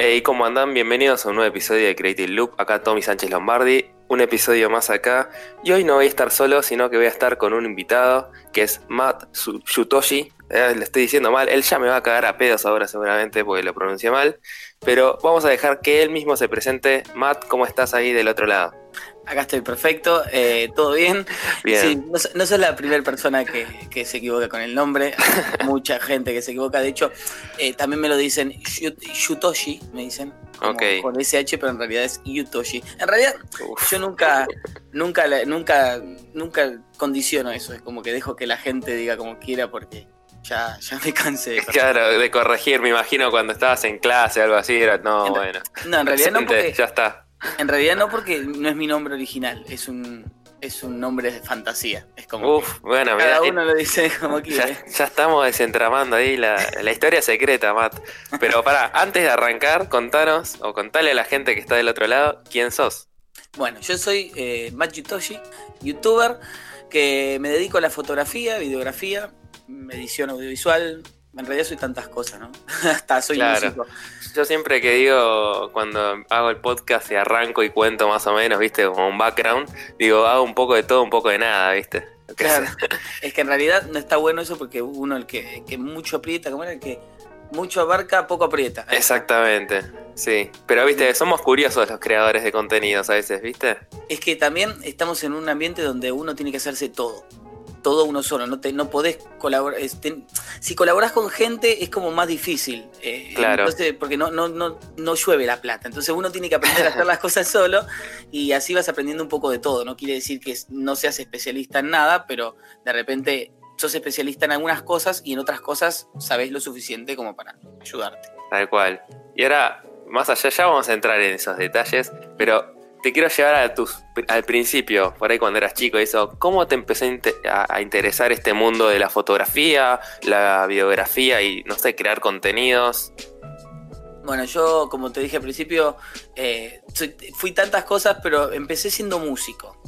Hey, ¿cómo andan? Bienvenidos a un nuevo episodio de Creative Loop. Acá Tommy Sánchez Lombardi, un episodio más acá. Y hoy no voy a estar solo, sino que voy a estar con un invitado que es Matt Shutoshi. Eh, le estoy diciendo mal, él ya me va a cagar a pedos ahora seguramente porque lo pronuncia mal. Pero vamos a dejar que él mismo se presente. Matt, ¿cómo estás ahí del otro lado? Acá estoy perfecto, eh, todo bien. Bien. Sí, no, no sos la primera persona que, que se equivoca con el nombre. Hay mucha gente que se equivoca. De hecho, eh, también me lo dicen Yu- Yutoshi, me dicen. como Ok. Con SH, pero en realidad es Yutoshi. En realidad, Uf. yo nunca, nunca, nunca, nunca condiciono eso. Es como que dejo que la gente diga como quiera porque ya, ya me cansé de Claro, de corregir, me imagino cuando estabas en clase o algo así, era, no, En- bueno. No, en realidad no porque, Ya está. en realidad no porque no es mi nombre original. Es un, es un nombre de fantasía. Es como Uf, bueno, cada mirá, uno lo dice como Ya, quiere. ya estamos desentramando ahí la, la historia secreta, Matt. Pero para, antes de arrancar, contanos o contale a la gente que está del otro lado quién sos. Bueno, yo soy eh, Matt Yutoshi, youtuber, que me dedico a la fotografía, videografía, edición audiovisual. En realidad soy tantas cosas, ¿no? Hasta soy Claro. músico. Yo siempre que digo, cuando hago el podcast y arranco y cuento más o menos, viste, como un background, digo, hago un poco de todo, un poco de nada, viste. Claro. Es que en realidad no está bueno eso porque uno el que, que mucho aprieta, como era el que mucho abarca, poco aprieta. Exactamente, sí. Pero viste, somos curiosos los creadores de contenidos a veces, viste. Es que también estamos en un ambiente donde uno tiene que hacerse todo. Todo uno solo, no, te, no podés colaborar. este, si colaborás con gente es como más difícil. eh, Claro. Entonces, porque no, no, no, no llueve la plata. Entonces uno tiene que aprender a hacer las cosas solo y así vas aprendiendo un poco de todo. No quiere decir que no seas especialista en nada, pero de repente sos especialista en algunas cosas y en otras cosas sabés lo suficiente como para ayudarte. Tal cual. Y ahora, más allá, ya vamos a entrar en esos detalles, pero te quiero llevar a tus, al principio, por ahí cuando eras chico, eso, ¿cómo te empezó a, inte- a- a interesar este mundo de la fotografía, la videografía y, no sé, crear contenidos? Bueno, yo, como te dije al principio, eh, fui tantas cosas, pero empecé siendo músico.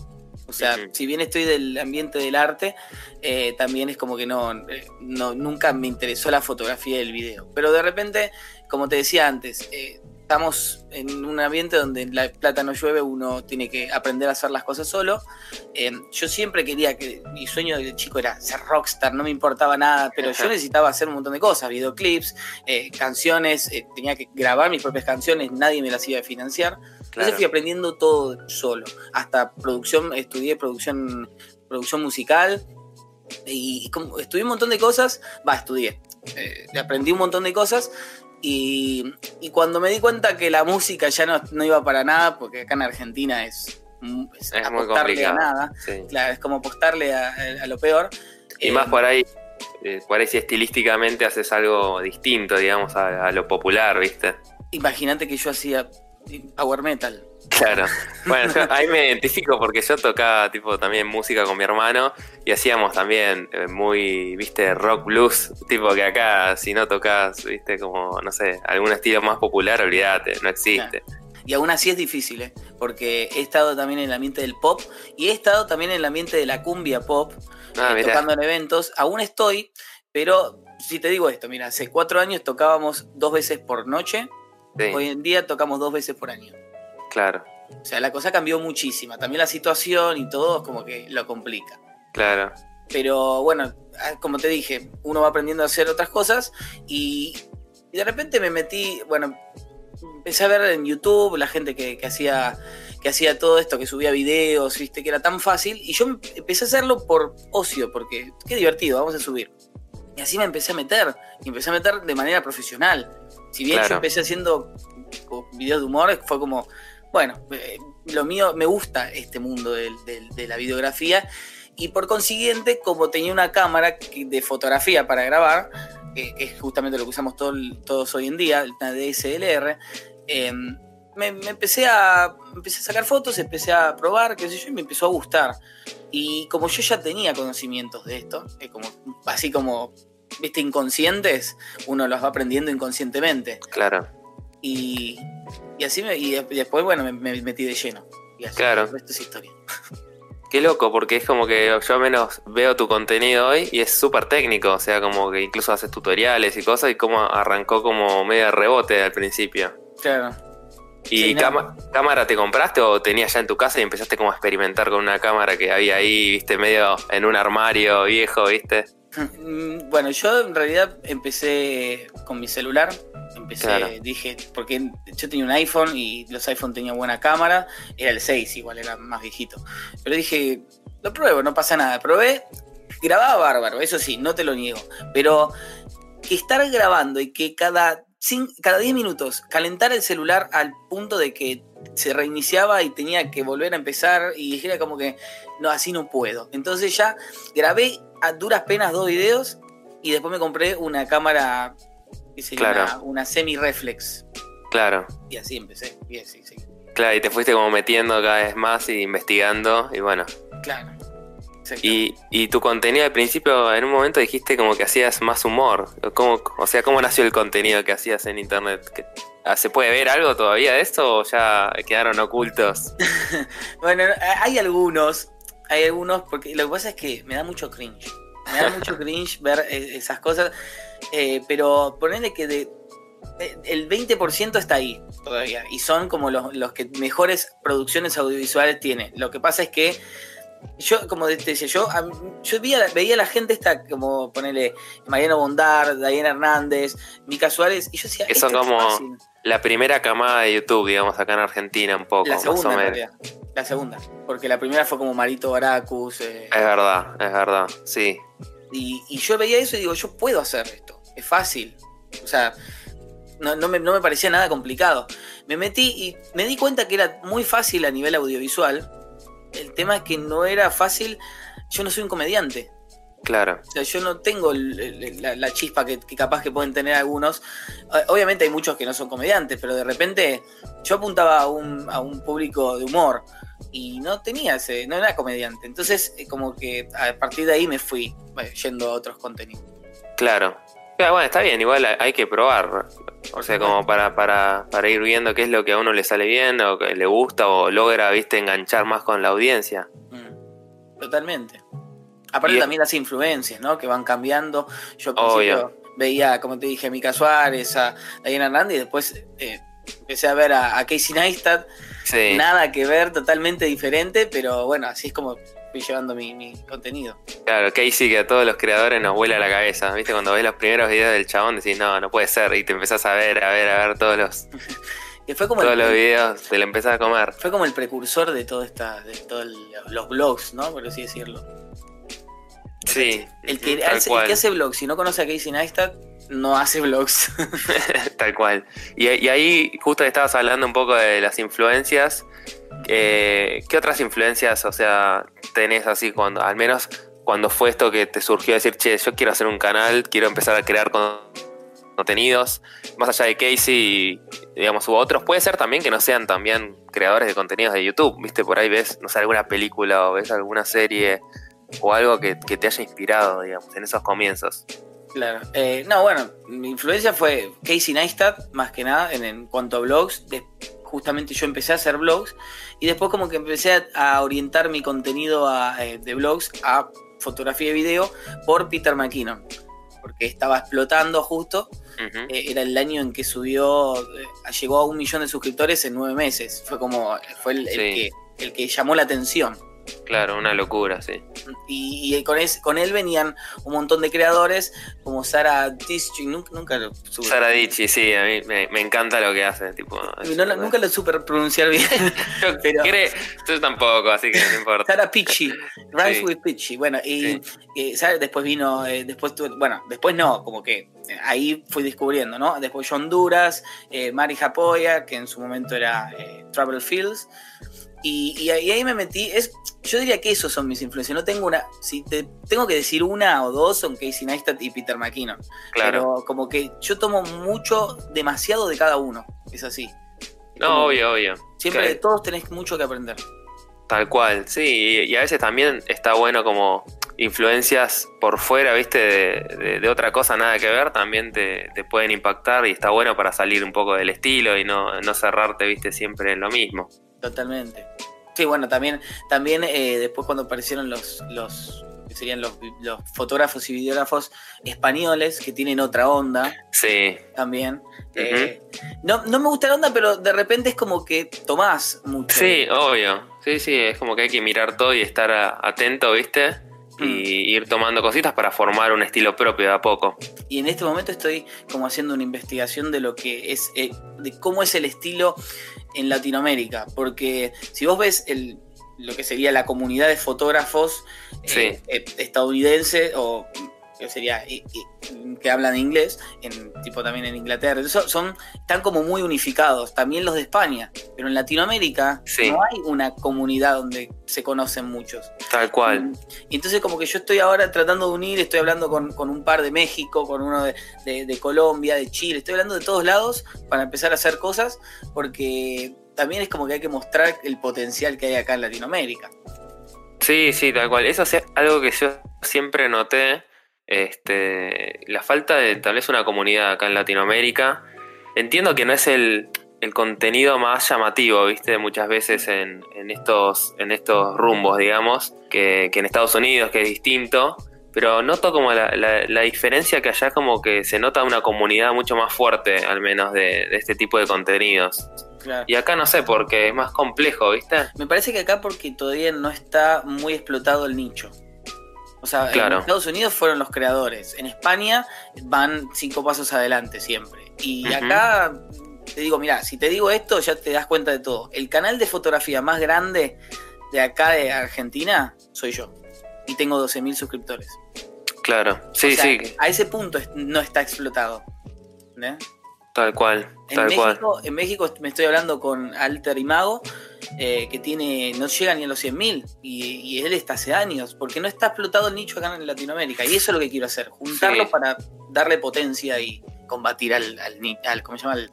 O sea, si bien estoy del ambiente del arte, eh, también es como que no, eh, no, nunca me interesó la fotografía y el video. Pero de repente, como te decía antes, eh, estamos en un ambiente donde la plata no llueve, uno tiene que aprender a hacer las cosas solo. Eh, yo siempre quería que mi sueño de chico era ser rockstar, no me importaba nada, pero yo necesitaba hacer un montón de cosas, videoclips, eh, canciones, eh, tenía que grabar mis propias canciones, nadie me las iba a financiar. Entonces fui aprendiendo todo solo. Hasta producción, estudié producción, producción musical. Y como estudié un montón de cosas, va, estudié. Eh, aprendí un montón de cosas. Y, y cuando me di cuenta que la música ya no, no iba para nada, porque acá en Argentina es, es Es muy apostarle a nada. Sí. Claro, es como apostarle a, a lo peor. Y Eh, más por ahí, eh, por ahí si estilísticamente haces algo distinto, digamos, a, a lo popular, ¿viste? Imagínate que yo hacía power metal. Claro. Bueno, yo ahí me identifico porque yo tocaba tipo también música con mi hermano y hacíamos también eh, muy, viste, rock blues, tipo que acá si no tocas, viste, como, no sé, algún estilo más popular, olvídate, no existe. Y aún así es difícil, ¿eh? porque he estado también en el ambiente del pop y he estado también en el ambiente de la cumbia pop, Ah, eh, tocando en eventos. Aún estoy, pero si te digo esto, mira, hace cuatro años tocábamos dos veces por noche, sí, hoy en día tocamos dos veces por año. Claro, O sea, la cosa cambió muchísima. También la situación y todo es como que lo complica. claro. Pero bueno, ah, como te dije, uno va aprendiendo a hacer otras cosas y, y de repente me metí, bueno, empecé a ver en YouTube la gente que, que hacía que hacía todo esto, que subía videos, viste, que era tan fácil, y yo empecé a hacerlo por ocio, porque qué divertido, vamos a subir. Y así me empecé a meter, y empecé a meter de manera profesional. Si bien Claro. yo empecé haciendo videos de humor, fue como, bueno, eh, lo mío, me gusta este mundo de la videografía, y por consiguiente, como tenía una cámara de fotografía para grabar, que, que es justamente lo que usamos todos hoy en día, una DSLR, eh, me, me empecé, a, empecé a sacar fotos, empecé a probar, qué sé yo, y me empezó a gustar. Y como yo ya tenía conocimientos de esto, eh, como, así como, viste, inconscientes, uno los va aprendiendo inconscientemente. Claro, Y, y así me, y de- y después, bueno, me, me metí de lleno. Y así, Claro. el resto es historia. Qué loco, porque es como que yo al menos veo tu contenido hoy y es súper técnico, o sea, como que incluso haces tutoriales y cosas y como arrancó como medio rebote al principio. Claro. ¿Y Sí, no. cámara te compraste o tenías ya en tu casa y empezaste como a experimentar con una cámara que había ahí, viste, medio en un armario viejo, viste? Mm, Bueno, yo en realidad empecé con mi celular. Empecé, Claro. dije, porque yo tenía un iPhone y los iPhone tenían buena cámara. Era el 6, igual era más viejito. Pero dije, lo pruebo, no pasa nada. Probé, grababa bárbaro, eso sí, no te lo niego. Pero que estar grabando y que cada, cada 10 minutos calentar el celular al punto de que se reiniciaba y tenía que volver a empezar y dijera como que no, así no puedo. Entonces ya grabé a duras penas dos videos y después me compré una cámara que sería Claro. una, una semi-reflex. Claro, Y así empecé. Y así, sí. claro, y te fuiste como metiendo cada vez más y investigando y bueno. Claro. Y, y tu contenido al principio, en un momento dijiste como que hacías más humor. ¿Cómo, o sea, ¿cómo nació el contenido que hacías en internet? ¿Qué- ah, ¿Se puede ver algo todavía de esto o ya quedaron ocultos? Bueno, hay algunos, hay algunos, porque lo que pasa es que me da mucho cringe. Me da mucho cringe ver eh, esas cosas, eh, pero ponele que de, de- el 20% está ahí todavía, y son como los, los que mejores producciones audiovisuales tiene. Lo que pasa es que yo, como te decía, yo, yo veía, veía a la gente esta, como ponele Mariano Bondar, Diana Hernández, Mica Suárez, y yo decía, Que son es como fácil. La primera camada de YouTube, digamos, acá en Argentina un poco, La más segunda, o en menos. La segunda. Porque la primera fue como Marito Baracus. eh, Es verdad, es verdad, sí. y, y yo veía eso y digo, yo puedo hacer esto. Es fácil. O sea, no, no me, no me parecía nada complicado. Me metí y me di cuenta que era muy fácil a nivel audiovisual. El tema es que no era fácil. Yo no soy un comediante. Claro, O sea, yo no tengo el- el- la, la chispa que, que capaz que pueden tener algunos. Eh, Obviamente hay muchos que no son comediantes, pero de repente yo apuntaba a un, a un público de humor y no tenía ese, no era comediante. Entonces, eh, como que a partir de ahí me fui eh, yendo a otros contenidos. claro. Pero bueno, está bien, igual hay que probar. O sea, como para, para, para ir viendo qué es lo que a uno le sale bien o que le gusta o logra, viste, enganchar más con la audiencia. Mm, Totalmente. Aparte Y- también las influencias, ¿no? Que van cambiando. Yo al veía, como te dije, a Mica Suárez, a Diana Hernández y después eh, empecé a ver a, a Casey Neistat. Sí. Nada que ver, totalmente diferente, pero bueno, así es como fui llevando mi, mi contenido. Claro, Casey que a todos los creadores nos vuela la cabeza. ¿Viste? Cuando ves los primeros videos del chabón decís, no, no puede ser. Y te empezás a ver, a ver, a ver todos los, Que fue como todos el, los videos, te lo empezás a comer. fue como el precursor de todo esta, de todos los blogs, ¿no? Por así decirlo. Sí, El que, hace, el que hace blogs, si no conoce a Casey Neistat, no hace blogs. Tal cual. Y, ahí justo estabas hablando un poco de las influencias. eh, ¿Qué otras influencias, o sea, tenés así cuando, al menos cuando fue esto que te surgió decir, che, yo quiero hacer un canal, quiero empezar a crear con- contenidos, más allá de Casey, digamos, hubo otros, puede ser también que no sean también creadores de contenidos de YouTube, viste, por ahí ves, no sé, alguna película o ves alguna serie o algo que, que te haya inspirado, digamos, en esos comienzos. Claro. Eh, no, bueno, mi influencia fue Casey Neistat, más que nada, en, en cuanto a blogs. De- justamente yo empecé a hacer blogs y después como que empecé a, a orientar mi contenido a, eh, de blogs a fotografía y video por Peter McKinnon. Porque estaba explotando justo. Eh, era el año en que subió, eh, llegó a un millón de suscriptores en nueve meses. Fue como, fue el, que, el que llamó la atención. Claro, una locura, sí. Y, y con, es- con él venían un montón de creadores como Sara Districh, nunca, nunca lo supe. Sara Dichi, sí, a mí me, me encanta lo que hace, tipo. No nunca lo supe pronunciar bien. yo, pero- creo- yo tampoco, así que no importa. Sara Pichi, Rhymes Sí. with Pichi. Bueno, y Sí. eh, después vino, eh, después bueno, después no, como que eh, ahí fui descubriendo, ¿no? Después John Duras, eh, Mari Japoya, que en su momento era eh, Travel Fields. Y, y ahí, ahí me metí. Es, yo diría que esos son mis influencias. No tengo una. Si te tengo que decir una o dos, son Casey Neistat y Peter McKinnon. Claro. Pero como que yo tomo mucho, demasiado de cada uno. Es así. Es No, obvio, obvio. Siempre de todos tenés mucho que aprender. Tal cual, sí, y, y a veces también está bueno como influencias por fuera, viste, de, de- de otra cosa nada que ver, también te, te pueden impactar y está bueno para salir un poco del estilo y no, no cerrarte, viste, siempre en lo mismo. Totalmente. Sí, bueno, también, también eh, después cuando aparecieron los, los que serían los, los, fotógrafos y videógrafos españoles que tienen otra onda. Sí. También. eh, no, no me gusta la onda, pero de repente es como que tomás mucho. Sí, obvio. Sí, sí, es como que hay que mirar todo y estar a, atento, ¿viste? Y Mm. ir tomando cositas para formar un estilo propio de a poco. Y en este momento estoy como haciendo una investigación de lo que es, eh, de cómo es el estilo en Latinoamérica. Porque si vos ves el, lo que sería la comunidad de fotógrafos eh, Sí. eh, estadounidenses o que sería y- y- que hablan inglés, en, tipo también en Inglaterra, son, están como muy unificados, también los de España, pero en Latinoamérica Sí. no hay una comunidad donde se conocen muchos. Tal cual. Y entonces como que yo estoy ahora tratando de unir, estoy hablando con, con un par de México, con uno de, de- de Colombia, de Chile, estoy hablando de todos lados para empezar a hacer cosas, porque también es como que hay que mostrar el potencial que hay acá en Latinoamérica. Sí, sí, tal cual. Eso es algo que yo siempre noté. Este, la falta de tal vez una comunidad acá en Latinoamérica. Entiendo que no es el, el contenido más llamativo, viste, muchas veces en, en estos, en estos rumbos, digamos, que, que en Estados Unidos, que es distinto. Pero noto como la, la- la diferencia que allá como que se nota una comunidad mucho más fuerte, al menos, de, de este tipo de contenidos. Claro. Y acá no sé, porque es más complejo, ¿viste? Me parece que acá porque todavía no está muy explotado el nicho. O sea, Claro. en Estados Unidos fueron los creadores. En España van cinco pasos adelante siempre. Y acá te digo, mira, si te digo esto ya te das cuenta de todo. El canal de fotografía más grande de acá de Argentina soy yo. Y tengo 12.000 suscriptores. Claro, sí, O sea, sí, A ese punto no está explotado. ¿eh? tal cual, En tal cual. México, en México me estoy hablando con Alter y Mago, eh, que tiene, no llega ni a los 100.000 y, y él está hace años, porque no está explotado el nicho acá en Latinoamérica. Y eso es lo que quiero hacer, juntarlo Sí. para darle potencia y combatir al, al, ¿cómo se llama? Al-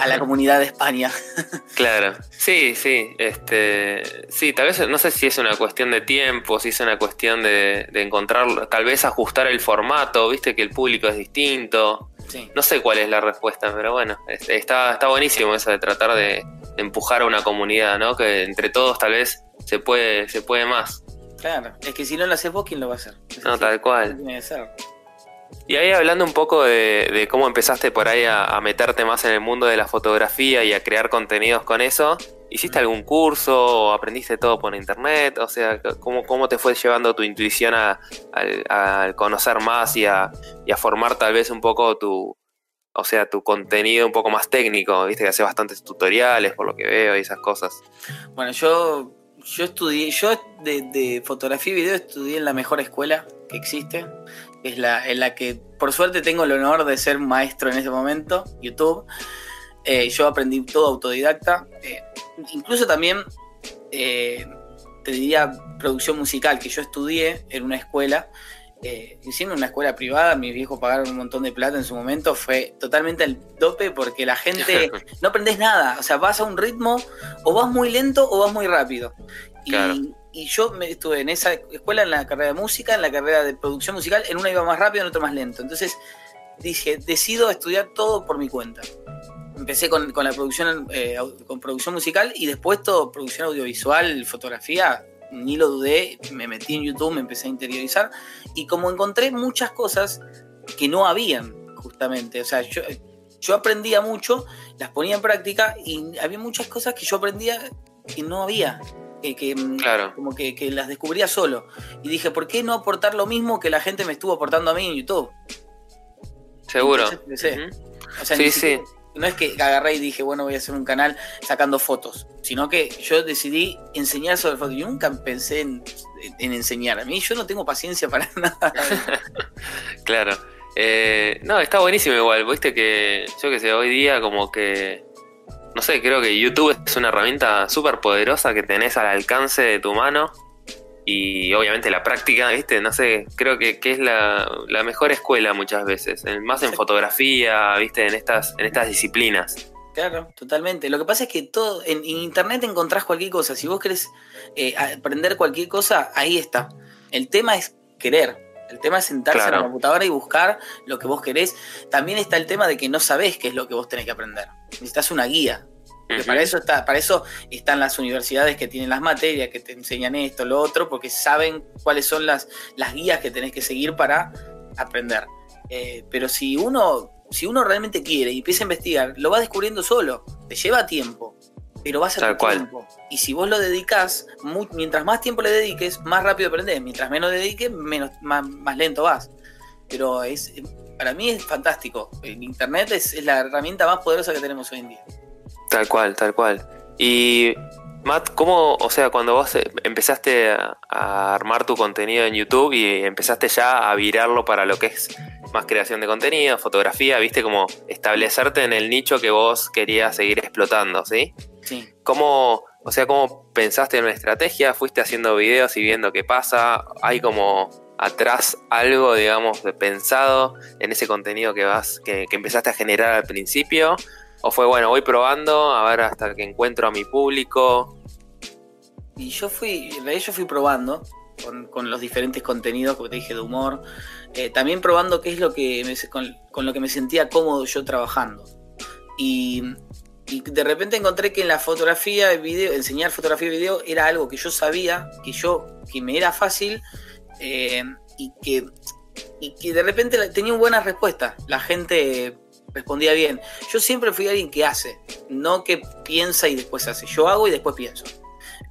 a la comunidad de España. Claro, sí, sí, este, sí, tal vez no sé si es una cuestión de tiempo, si es una cuestión de, de encontrar, tal vez ajustar el formato, viste que el público es distinto, Sí. no sé cuál es la respuesta, pero bueno, está, está buenísimo eso de tratar de, de empujar a una comunidad, ¿no? Que entre todos tal vez se puede, se puede más, Claro, es que si no lo haces vos, ¿quién lo va a hacer? Es no, así, tal cual. tiene que ser. Y ahí hablando un poco de, de cómo empezaste por ahí a, a meterte más en el mundo de la fotografía y a crear contenidos con eso, ¿hiciste algún curso o aprendiste todo por internet? O sea, ¿cómo, cómo te fue llevando tu intuición a, conocer más y a formar tal vez un poco tu, o sea, tu contenido un poco más técnico? Viste que hace bastantes tutoriales por lo que veo y esas cosas. Bueno, yo, yo estudié, yo de, fotografía y video estudié en la mejor escuela que existe, que es la en la que por suerte tengo el honor de ser maestro en este momento, YouTube. Eh, yo aprendí todo autodidacta, eh, incluso también eh, te diría producción musical, que yo estudié en una escuela. Eh, siendo una escuela privada, mis viejos pagaron un montón de plata en su momento, fue totalmente al tope porque la gente no aprendes nada. O sea, vas a un ritmo, o vas muy lento o vas muy rápido. Y, Claro. y yo me estuve en esa escuela, en la carrera de música, en la carrera de producción musical, en una iba más rápido, en otra más lento. Entonces dije, decido estudiar todo por mi cuenta. Empecé con, con la producción, eh, con producción musical y después todo, producción audiovisual, fotografía, ni lo dudé, me metí en YouTube, me empecé a interiorizar y como encontré muchas cosas que no habían, justamente, o sea, yo, yo aprendía mucho, las ponía en práctica y había muchas cosas que yo aprendía que no había, que, que, mm, Claro. como que, que las descubría solo. Y dije, ¿por qué no aportar lo mismo que la gente me estuvo aportando a mí en YouTube? Seguro. Entonces empecé. Ujú. O sea, Sí, sí. siquiera- no es que agarré y dije, bueno, voy a hacer un canal sacando fotos, sino que yo decidí enseñar sobre fotos. Yo nunca pensé en, en enseñar. A mí yo no tengo paciencia para nada. Claro. Eh, no, está buenísimo igual, viste que yo que sé, hoy día como que, no sé, creo que YouTube es una herramienta súper poderosa que tenés al alcance de tu mano y obviamente la práctica, viste, no sé, creo que, que es la, la mejor escuela muchas veces, en- más en fotografía, viste, en estas, en estas disciplinas. Claro, totalmente. Lo que pasa es que todo en, en internet encontrás cualquier cosa. Si vos querés eh, aprender cualquier cosa, ahí está. El tema es querer. El tema es sentarse en Claro. la computadora y buscar lo que vos querés. También está el tema de que no sabés qué es lo que vos tenés que aprender. Necesitas una guía. Porque para eso está, para eso están las universidades que tienen las materias, que te enseñan esto, lo otro, porque saben cuáles son las, las guías que tenés que seguir para aprender. Eh, pero si uno, si uno realmente quiere y empieza a investigar, lo va descubriendo solo. Te lleva tiempo, pero va a ser tiempo. Y si vos lo dedicas, mientras más tiempo le dediques, más rápido aprendés. Mientras menos dediques, menos, más, más lento vas. Pero es, para mí es fantástico. El Internet es, es la herramienta más poderosa que tenemos hoy en día. Tal cual, tal cual. Y Matt, ¿cómo, o sea, cuando vos eh, empezaste a, armar tu contenido en YouTube y empezaste ya a virarlo para lo que es más creación de contenido, fotografía, viste, como establecerte en el nicho que vos querías seguir explotando, ¿sí? Sí. ¿Cómo, o sea, cómo pensaste en una estrategia? ¿Fuiste haciendo videos y viendo qué pasa? ¿Hay como atrás algo, digamos, pensado en ese contenido que vas, que, que empezaste a generar al principio? ¿O fue bueno, voy probando a ver hasta que encuentro a mi público? Y yo fui, de yo fui probando con, los diferentes contenidos, como te dije, de humor. Eh, también probando qué es lo que me, con, lo que me sentía cómodo yo trabajando. Y, de repente encontré que en la fotografía, el video, enseñar fotografía y video era algo que yo sabía, que yo, que me era fácil eh, y que y que de repente tenía una buena respuesta. La gente respondía bien. Yo siempre fui alguien que hace, no que piensa y después hace. Yo hago y después pienso.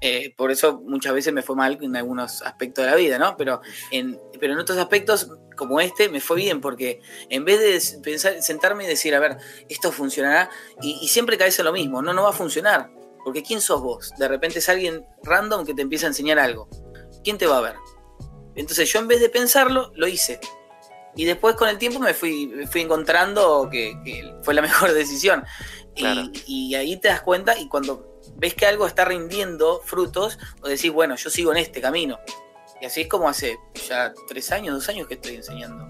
Eh, por eso muchas veces me fue mal en algunos aspectos de la vida, ¿no? Pero en, pero en otros aspectos, como este, me fue bien, porque en vez de pensar, sentarme y decir, a ver, esto funcionará, y, siempre caes en lo mismo, no, no va a funcionar. Porque ¿quién sos vos? De repente es alguien random que te empieza a enseñar algo. ¿Quién te va a ver? Entonces yo en vez de pensarlo, lo hice. Y después con el tiempo me fui, fui encontrando que, fue la mejor decisión. Y, ahí te das cuenta y cuando ves que algo está rindiendo frutos, o decís, bueno, yo sigo en este camino. Y así es como hace ya tres años, dos años que estoy enseñando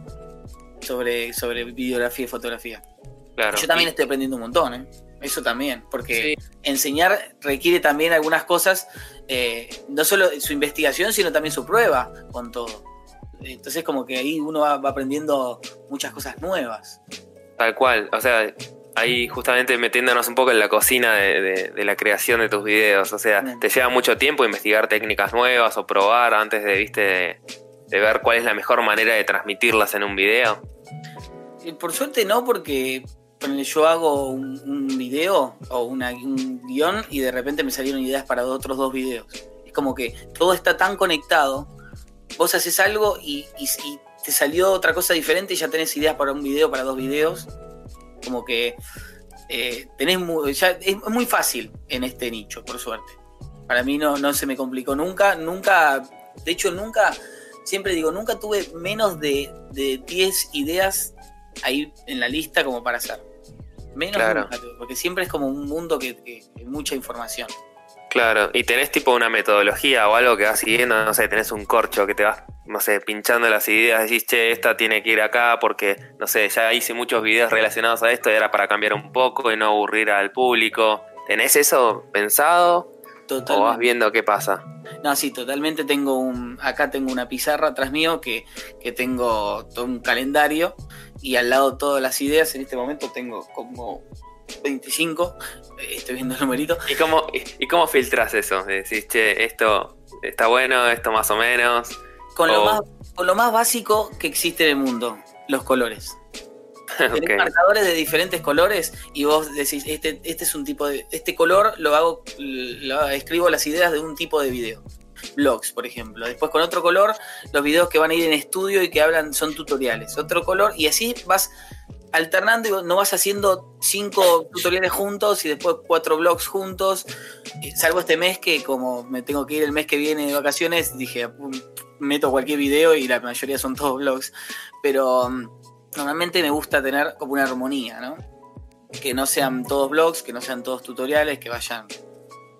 sobre, sobre videografía y fotografía. Claro. Yo también estoy aprendiendo un montón, ¿eh? Eso también, porque enseñar requiere también algunas cosas, eh, no solo su investigación, sino también su prueba con todo. Entonces como que ahí uno va, aprendiendo muchas cosas nuevas. Tal cual, o sea, ahí justamente metiéndonos un poco en la cocina de, la creación de tus videos, o sea, te lleva mucho tiempo investigar técnicas nuevas o probar antes de, viste, de, ver cuál es la mejor manera de transmitirlas en un video. Por suerte no, porque yo hago un, video o un guion y de repente me salieron ideas para otros dos videos. Es como que todo está tan conectado vos haces algo y, te salió otra cosa diferente y ya tenés ideas para un video, para dos videos. Como que eh, tenés ya, es muy fácil en este nicho, por suerte. Para mí no, no se me complicó nunca, nunca, de hecho nunca, siempre digo, nunca tuve menos de, de 10 ideas ahí en la lista como para hacer. Menos porque siempre es como un mundo que, que, que mucha información. Claro, y tenés tipo una metodología o algo que vas siguiendo, no sé, tenés un corcho que te vas, no sé, pinchando las ideas, decís, che, esta tiene que ir acá porque, no sé, ya hice muchos videos relacionados a esto y era para cambiar un poco y no aburrir al público. ¿Tenés eso pensado? Totalmente. ¿O vas viendo qué pasa? No, sí, totalmente tengo un, acá tengo una pizarra atrás mío que, que tengo todo un calendario y al lado todas las ideas, en este momento tengo como 25, eh, estoy viendo el numerito. ¿Y cómo, y, cómo filtras eso? Decís, che, esto está bueno, esto más o menos. Con, lo más, con lo más básico que existe en el mundo, los colores. Tenés marcadores de diferentes colores y vos decís, este, este es un tipo de. Este color lo hago, lo, escribo las ideas de un tipo de video. Blogs, por ejemplo. Después con otro color, los videos que van a ir en estudio y que hablan son tutoriales. Otro color, y así vas alternando y no vas haciendo cinco tutoriales juntos y después cuatro blogs juntos. Eh, salvo este mes que como me tengo que ir el mes que viene de vacaciones, dije, meto cualquier video y la mayoría son todos blogs. Pero mm, normalmente me gusta tener como una armonía, ¿no? Que no sean todos blogs, que no sean todos tutoriales, que vayan...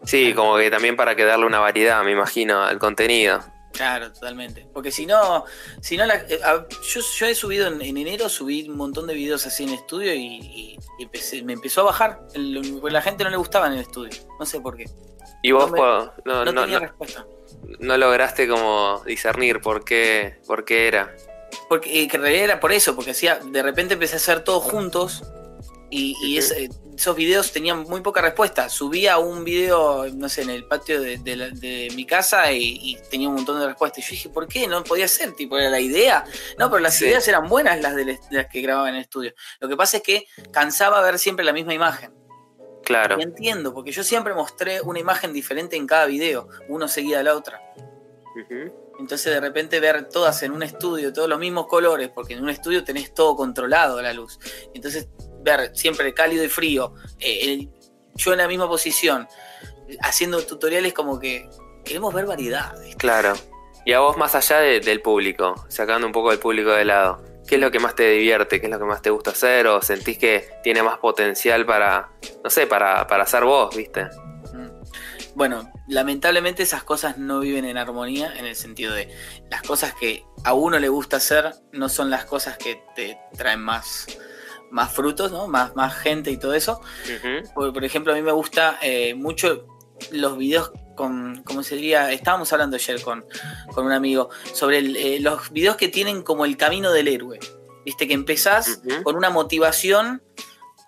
Sí, como que también para que darle una variedad, me imagino, al contenido. Claro, totalmente. Porque si no, si no eh, yo, he subido en, enero, subí un montón de videos así en estudio y, me empezó a bajar. porque la gente no le gustaba en el estudio. No sé por qué. Y vos no, no, tenía respuesta. No lograste como discernir por qué, por qué era. Porque eh, que en realidad era por eso, porque hacía, de repente empecé a hacer todos juntos Y, esos videos tenían muy poca respuesta. Subía un video, no sé, en el patio de, mi casa y, tenía un montón de respuestas. Y yo dije, ¿por qué? No podía ser, tipo, era la idea. No, pero las ideas eran buenas las de las que grababa en el estudio. Lo que pasa es que cansaba ver siempre la misma imagen. Claro. Y entiendo, porque yo siempre mostré una imagen diferente en cada video, uno seguía de la otra. Entonces de repente ver todas en un estudio, todos los mismos colores, porque en un estudio tenés todo controlado la luz. Entonces ver siempre cálido y frío, eh, yo en la misma posición, haciendo tutoriales como que queremos ver variedades. Claro. Y a vos más allá del público, sacando un poco del público de lado, ¿qué es lo que más te divierte? ¿Qué es lo que más te gusta hacer? ¿O sentís que tiene más potencial para, no sé, para, para ser vos, viste? bueno, lamentablemente esas cosas no viven en armonía en el sentido de las cosas que a uno le gusta hacer no son las cosas que te traen más, más frutos, ¿no? Más, más gente y todo eso. por, ejemplo, a mí me gusta eh, mucho los videos con, ¿cómo se diría? Estábamos hablando ayer con, con un amigo sobre eh, los videos que tienen como el camino del héroe. Viste que empezás con una motivación,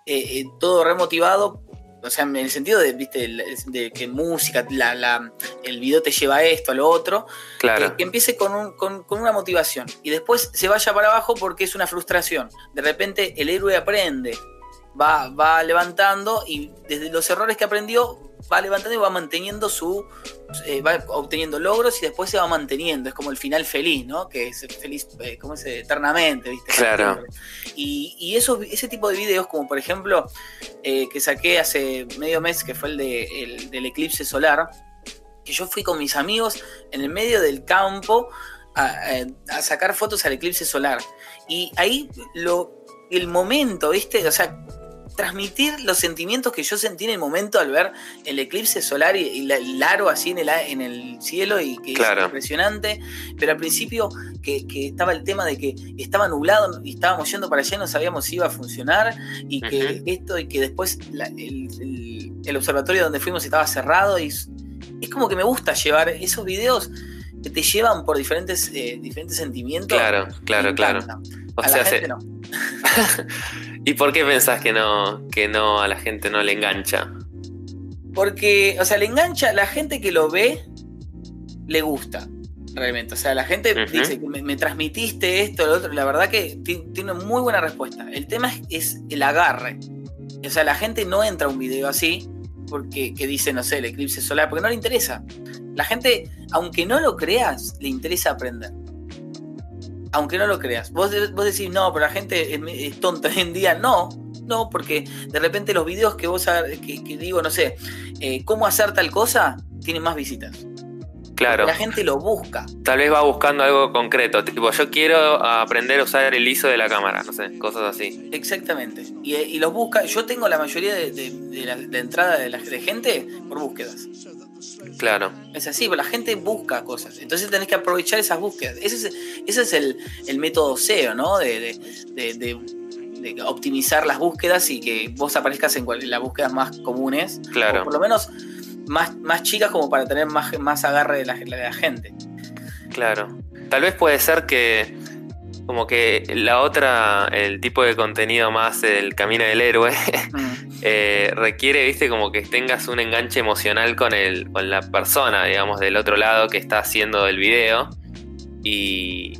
eh, todo remotivado o sea, en el sentido de, ¿viste? de que música, la, el video te lleva a esto, a lo otro. Claro. Que, empiece con, con, una motivación y después se vaya para abajo porque es una frustración. De repente el héroe aprende, va, va levantando y desde los errores que aprendió va levantando y va manteniendo su. Eh, va obteniendo logros y después se va manteniendo. Es como el final feliz, ¿no? Que es feliz, eh, ¿cómo es? Eternamente, ¿viste? Claro. Y, y ese tipo de videos, como por ejemplo, eh, que saqué hace medio mes, que fue el, de, el del eclipse solar, que yo fui con mis amigos en el medio del campo. A, a, sacar fotos al eclipse solar. Y ahí lo, el momento, ¿viste? O sea, transmitir los sentimientos que yo sentí en el momento al ver el eclipse solar y, el aro así en el, en el cielo y que es impresionante. Pero al principio que, estaba el tema de que estaba nublado y estábamos yendo para allá y no sabíamos si iba a funcionar y que esto y que después el, observatorio donde fuimos estaba cerrado y es, como que me gusta llevar esos videos que te llevan por diferentes, eh, diferentes sentimientos. Claro, claro, claro. a la gente no. ¿Y por qué pensás que no, que no a la gente no le engancha? Porque, o sea, le engancha, la gente que lo ve, le gusta, realmente. O sea, la gente dice, me, me, transmitiste esto, lo otro. La verdad que tiene muy buena respuesta. El tema es, el agarre. O sea, la gente no entra a un video así porque que dice, no sé, el eclipse solar, porque no le interesa. La gente, aunque no lo creas, le interesa aprender aunque no lo creas. Vos, vos decís, no, pero la gente es, tonta hoy en día. No, no, porque de repente los videos que vos que, digo, no sé, eh, cómo hacer tal cosa, tienen más visitas. Claro. La gente lo busca. Tal vez va buscando algo concreto, tipo, yo quiero aprender a usar el ISO de la cámara, no sé, cosas así. Exactamente. Y, los busca, yo tengo la mayoría de, la, entrada de, la, de gente por búsquedas. Claro. Es así, pero la gente busca cosas. Entonces tenés que aprovechar esas búsquedas. Ese es, ese es el, método SEO, ¿no? De, optimizar las búsquedas y que vos aparezcas en, las búsquedas más comunes. Claro. O por lo menos más, más chicas como para tener más, más agarre de la, de la gente. Claro. Tal vez puede ser que como que la otra, el tipo de contenido más el camino del héroe, mm. eh, requiere, viste, como que tengas un enganche emocional con, el, con la persona, digamos, del otro lado que está haciendo el video. Y,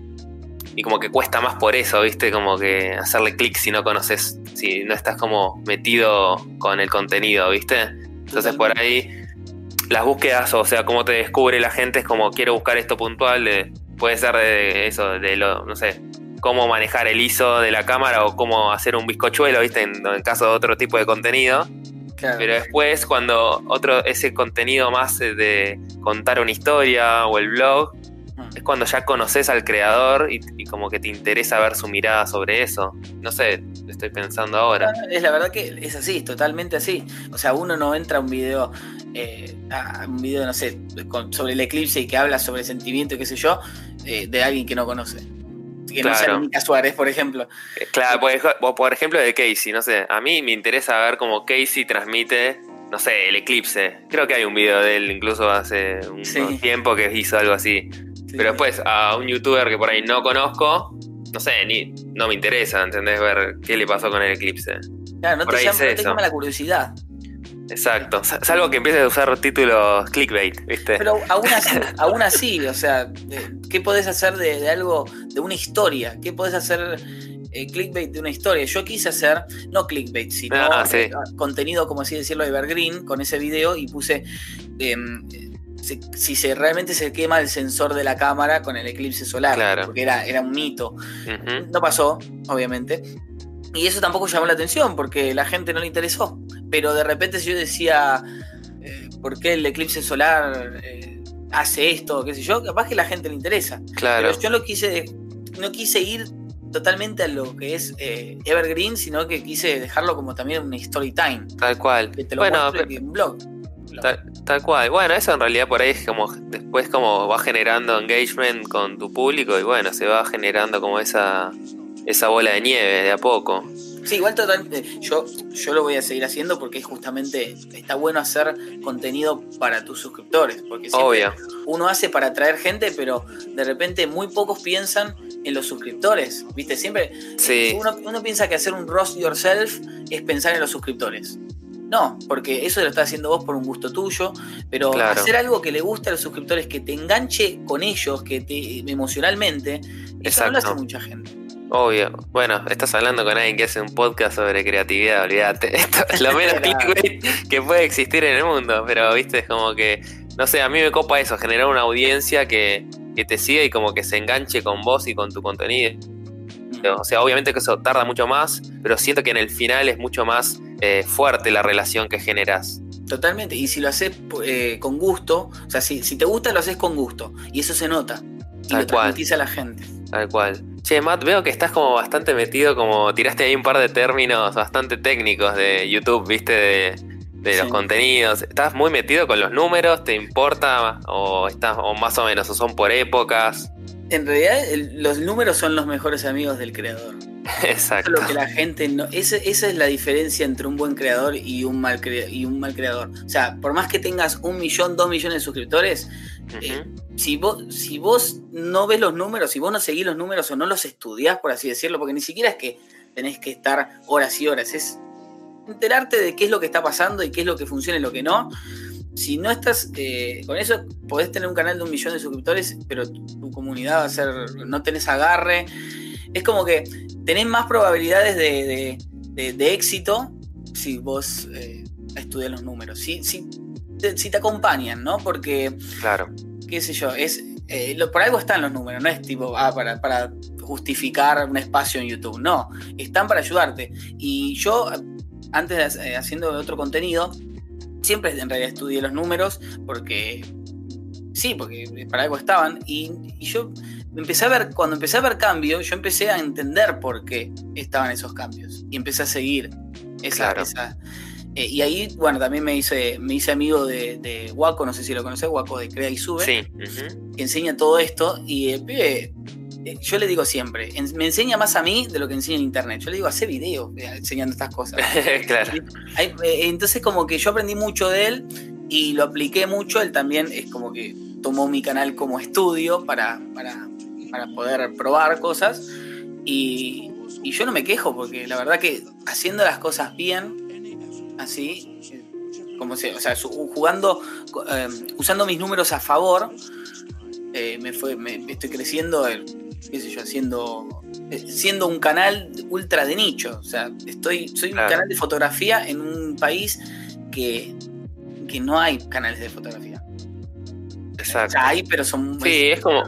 y como que cuesta más por eso, viste, como que hacerle clic si no conoces, si no estás como metido con el contenido, viste. Entonces por ahí las búsquedas, o sea, cómo te descubre la gente es como quiero buscar esto puntual, de, puede ser de eso, de lo, no sé, cómo manejar el ISO de la cámara o cómo hacer un bizcochuelo, ¿viste? En, caso de otro tipo de contenido. Pero después, cuando otro, ese contenido más de contar una historia o el blog. Es cuando ya conoces al creador y, como que te interesa ver su mirada sobre eso. No sé, estoy pensando ahora. Ah, es la verdad que es así, es totalmente así. O sea, uno no entra a un video, eh, a un video, no sé, sobre el eclipse y que habla sobre el sentimiento, qué sé yo, eh, de alguien que no conoce que no sea Suárez, por ejemplo. Eh, claro, por, ejemplo de Casey, no sé, a mí me interesa ver cómo Casey transmite, no sé, el eclipse. Creo que hay un video de él incluso hace un, tiempo que hizo algo así. Pero después a un youtuber que por ahí no conozco, no sé, ni no me interesa, ¿entendés? Ver qué le pasó con el eclipse. Claro, no Por te, llama, no te llama la curiosidad. Exacto. Sa- Salvo que empieces a usar títulos clickbait, ¿viste? Pero aún así, aún así, o sea, de- ¿qué podés hacer de, de algo, de una historia? ¿Qué podés hacer eh, clickbait de una historia? Yo quise hacer, no clickbait, sino Ah, sí. eh, contenido, como así decirlo, evergreen, con ese video y puse em, si, si se realmente se quema el sensor de la cámara con el eclipse solar, Claro. porque era, era un mito. No pasó, obviamente. Y eso tampoco llamó la atención porque la gente no le interesó. Pero de repente si yo decía, eh, ¿por qué el eclipse solar eh, hace esto? ¿Qué sé yo? Capaz que la gente le interesa. Claro. Pero yo lo quise, no quise ir totalmente a lo que es eh, Evergreen, sino que quise dejarlo como también un story time. Tal cual. Que te lo Bueno, muestre pe- en un blog. Tal, tal cual. Bueno, eso en realidad por ahí es como después como va generando engagement con tu público y bueno, se va generando como esa esa bola de nieve de a poco. Sí, igual totalmente. Yo, yo lo voy a seguir haciendo porque es justamente está bueno hacer contenido para tus suscriptores. Porque Obvio. uno hace para atraer gente, pero de repente muy pocos piensan en los suscriptores. ¿Viste? Siempre Sí. uno, uno piensa que hacer un roast yourself es pensar en los suscriptores. No, porque eso lo estás haciendo vos por un gusto tuyo, pero Claro. hacer algo que le guste a los suscriptores, que te enganche con ellos, que te emocionalmente, eso no lo hace mucha gente. Obvio. Bueno, estás hablando con alguien que hace un podcast sobre creatividad, olvídate. Esto es lo menos clickbait que puede existir en el mundo, pero viste, es como que, no sé, a mí me copa eso, generar una audiencia que, que te siga y como que se enganche con vos y con tu contenido. O sea, obviamente que eso tarda mucho más, pero siento que en el final es mucho más eh, fuerte la relación que generas. Totalmente, y si lo haces eh, con gusto, o sea, si, si te gusta, lo haces con gusto, y eso se nota, y Tal lo cual. a la gente. Tal cual. Che, Matt, veo que estás como bastante metido, como tiraste ahí un par de términos bastante técnicos de YouTube, viste, de, de los contenidos. ¿Estás muy metido con los números? ¿Te importa? ¿O estás, o más o menos, o son por épocas? En realidad, el- los números son los mejores amigos del creador. Exacto. lo que la gente no. ese- esa es la diferencia entre un buen creador y un mal, crea- y un mal creador. O sea, por más que tengas un millón, dos millones de suscriptores, eh, si vos, si vos no ves los números, si vos no seguís los números o no los estudiás, por así decirlo, porque ni siquiera es que tenés que estar horas y horas, es enterarte de qué es lo que está pasando y qué es lo que funciona y lo que no. Si no estás eh, con eso, podés tener un canal de un millón de suscriptores, pero tu, tu comunidad va a ser, no tenés agarre. Es como que tenés más probabilidades de, de- de- de éxito si vos eh, estudias los números, si, si, te, si te acompañan, ¿no? Porque Claro. qué sé yo, es eh, lo- por algo están los números, no es tipo ah, para, para justificar un espacio en YouTube, no, están para ayudarte. Y yo, antes de, eh, haciendo otro contenido, siempre en realidad estudié los números porque sí, porque para algo estaban. Y, y yo empecé a ver, cuando empecé a ver cambios, yo empecé a entender por qué estaban esos cambios. Y empecé a seguir esa. Claro. esa- eh, y ahí, bueno, también me hice, me hice amigo de, de Waco, no sé si lo conoces, Waco de Crea y Sube, Sí. ujú. que enseña todo esto. Y el pibe, eh, yo le digo siempre, me enseña más a mí de lo que enseña en internet. Yo le digo, hace videos eh, enseñando estas cosas. claro. Eh, entonces como que yo aprendí mucho de él y lo apliqué mucho, él también es como que tomó mi canal como estudio para, para, para poder probar cosas y, y yo no me quejo porque la verdad que haciendo las cosas bien, así, eh, como se, o sea, jugando, eh, usando mis números a favor, eh, me fue, me, estoy creciendo, eh, qué sé yo, haciendo, eh, siendo un canal ultra de nicho, o sea, estoy, soy un Claro. canal de fotografía en un país que, que no hay canales de fotografía. O Exacto. sea, hay, pero son Sí, es como.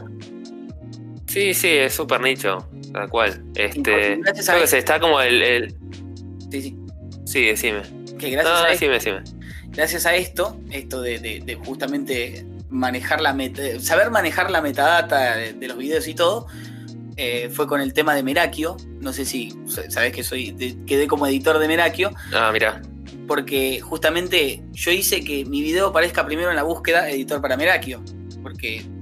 Sí, sí, es súper nicho, tal cual. Este. Gracias a Creo que eso- se está como el. el- sí, sí, Sí, decime. que gracias No, a esto- decime, decime. gracias a esto, esto de, de- de justamente manejar la meta, saber manejar la metadata de, de los videos y todo, eh, fue con el tema de Merakio. No sé si sabes que soy, de- quedé como editor de Merakio, Ah, mira. porque justamente yo hice que mi video aparezca primero en la búsqueda editor para Merakio.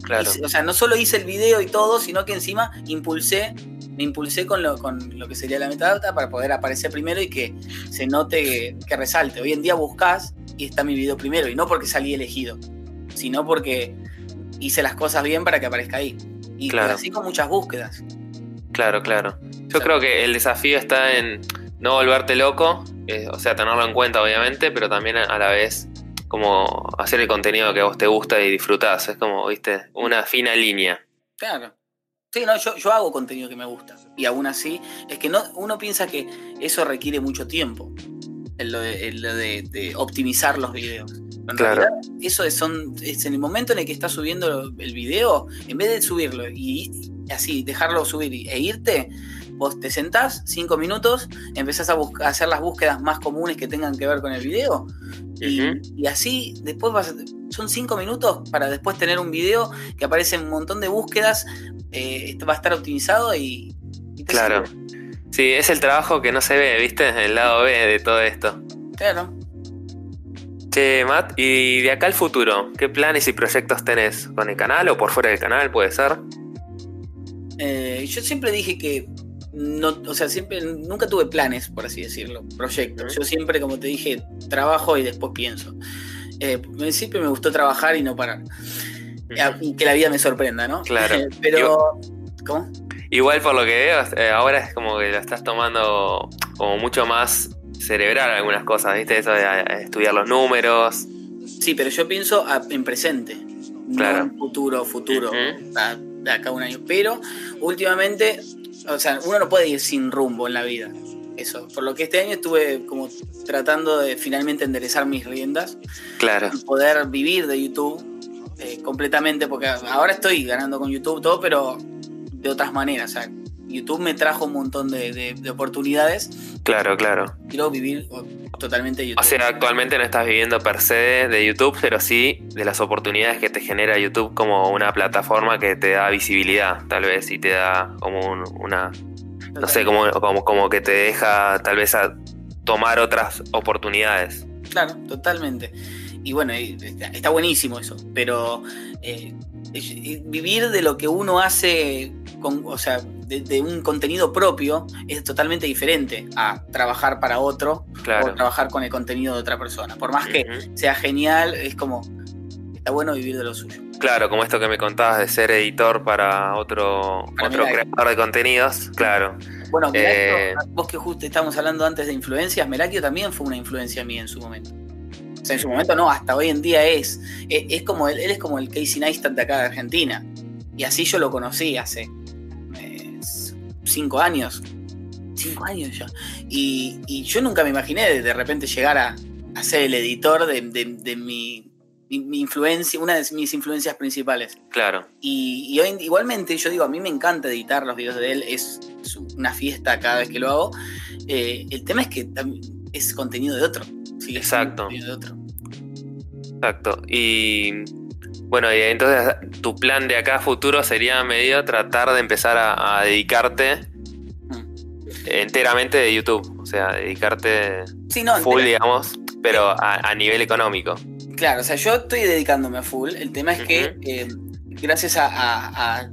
Claro. hice- o sea, no solo hice el video y todo, sino que encima impulsé, me impulsé con lo, con lo que sería la metadata para poder aparecer primero y que se note que, que resalte. Hoy en día buscas y está mi video primero, y no porque salí elegido, sino porque hice las cosas bien para que aparezca ahí. Y Claro. así con muchas búsquedas. Claro, claro. Yo sea- creo que el desafío está en no volverte loco eh, o sea, tenerlo en cuenta obviamente, pero también a la vez como hacer el contenido que a vos te gusta y disfrutás. Es como, viste, una fina línea. Claro. Sí, no, yo, yo hago contenido que me gusta. Y aún así, es que no, uno piensa que eso requiere mucho tiempo. En lo de, optimizar los videos. En claro. eso es, son, es en el momento en el que estás subiendo el video, en vez de subirlo y así dejarlo subir e irte, vos te sentás cinco minutos, empezás a, a, hacer las búsquedas más comunes que tengan que ver con el video. y, así después vas son cinco minutos para después tener un video que aparece en un montón de búsquedas, eh, va a estar optimizado y... claro. Sí, es el trabajo que no se ve, ¿viste? El lado B de todo esto. Claro. Che, Matt, y de acá al futuro, ¿qué planes y proyectos tenés? ¿Con el canal o por fuera del canal, puede ser? Eh, yo siempre dije que no, o sea, siempre, nunca tuve planes, por así decirlo, proyectos. Yo siempre, como te dije, trabajo y después pienso. Eh, principio me gustó trabajar y no parar. Y que la vida me sorprenda, ¿no? Claro. Pero, ¿cómo? Igual por lo que veo, eh, ahora es como que lo estás tomando como mucho más cerebral algunas cosas, ¿viste? Eso de estudiar los números. Sí, pero yo pienso en presente, claro. no en futuro, futuro, de acá a un año. Pero últimamente o sea, uno no puede ir sin rumbo en la vida. Eso. Por lo que este año estuve como tratando de finalmente enderezar mis riendas. Claro. poder vivir de YouTube eh, completamente, porque ahora estoy ganando con YouTube todo, pero de otras maneras. O sea, YouTube me trajo un montón de, oportunidades. Claro, claro. Quiero vivir totalmente YouTube. O sea, actualmente no estás viviendo per se de YouTube, pero sí de las oportunidades que te genera YouTube como una plataforma que te da visibilidad, tal vez, y te da como una. No sé, como, como, como que te deja tal vez a tomar otras oportunidades. Claro, totalmente. Y bueno, está buenísimo eso, pero eh, vivir de lo que uno hace, con, o sea, de, un contenido propio es totalmente diferente a trabajar para otro o trabajar con el contenido de otra persona. Por más que sea genial, es como, está bueno vivir de lo suyo. Claro, como esto que me contabas de ser editor para otro, otro creador de contenidos, claro. Bueno, eh, vos que justo estábamos hablando antes de influencias, Merakio también fue una influencia mía en su momento. O sea, en su momento no, hasta hoy en día es. Es, como él, él es como el Casey Neistat de acá de Argentina. Y así yo lo conocí hace cinco años. Cinco años ya. Y, yo nunca me imaginé de, repente llegar a, ser el editor de, mi, influencia, una de mis influencias principales. Claro. Y, igualmente, yo digo, a mí me encanta editar los videos de él, es, una fiesta cada vez que lo hago. Eh, el tema es que es contenido de otro. Exacto. de otro. Exacto. Y bueno, y entonces tu plan de acá a futuro sería medio tratar de empezar a, dedicarte mm. enteramente de YouTube. O sea, dedicarte full, digamos, pero a, nivel económico. Claro, o sea, yo estoy dedicándome a full. El tema es que eh, gracias a,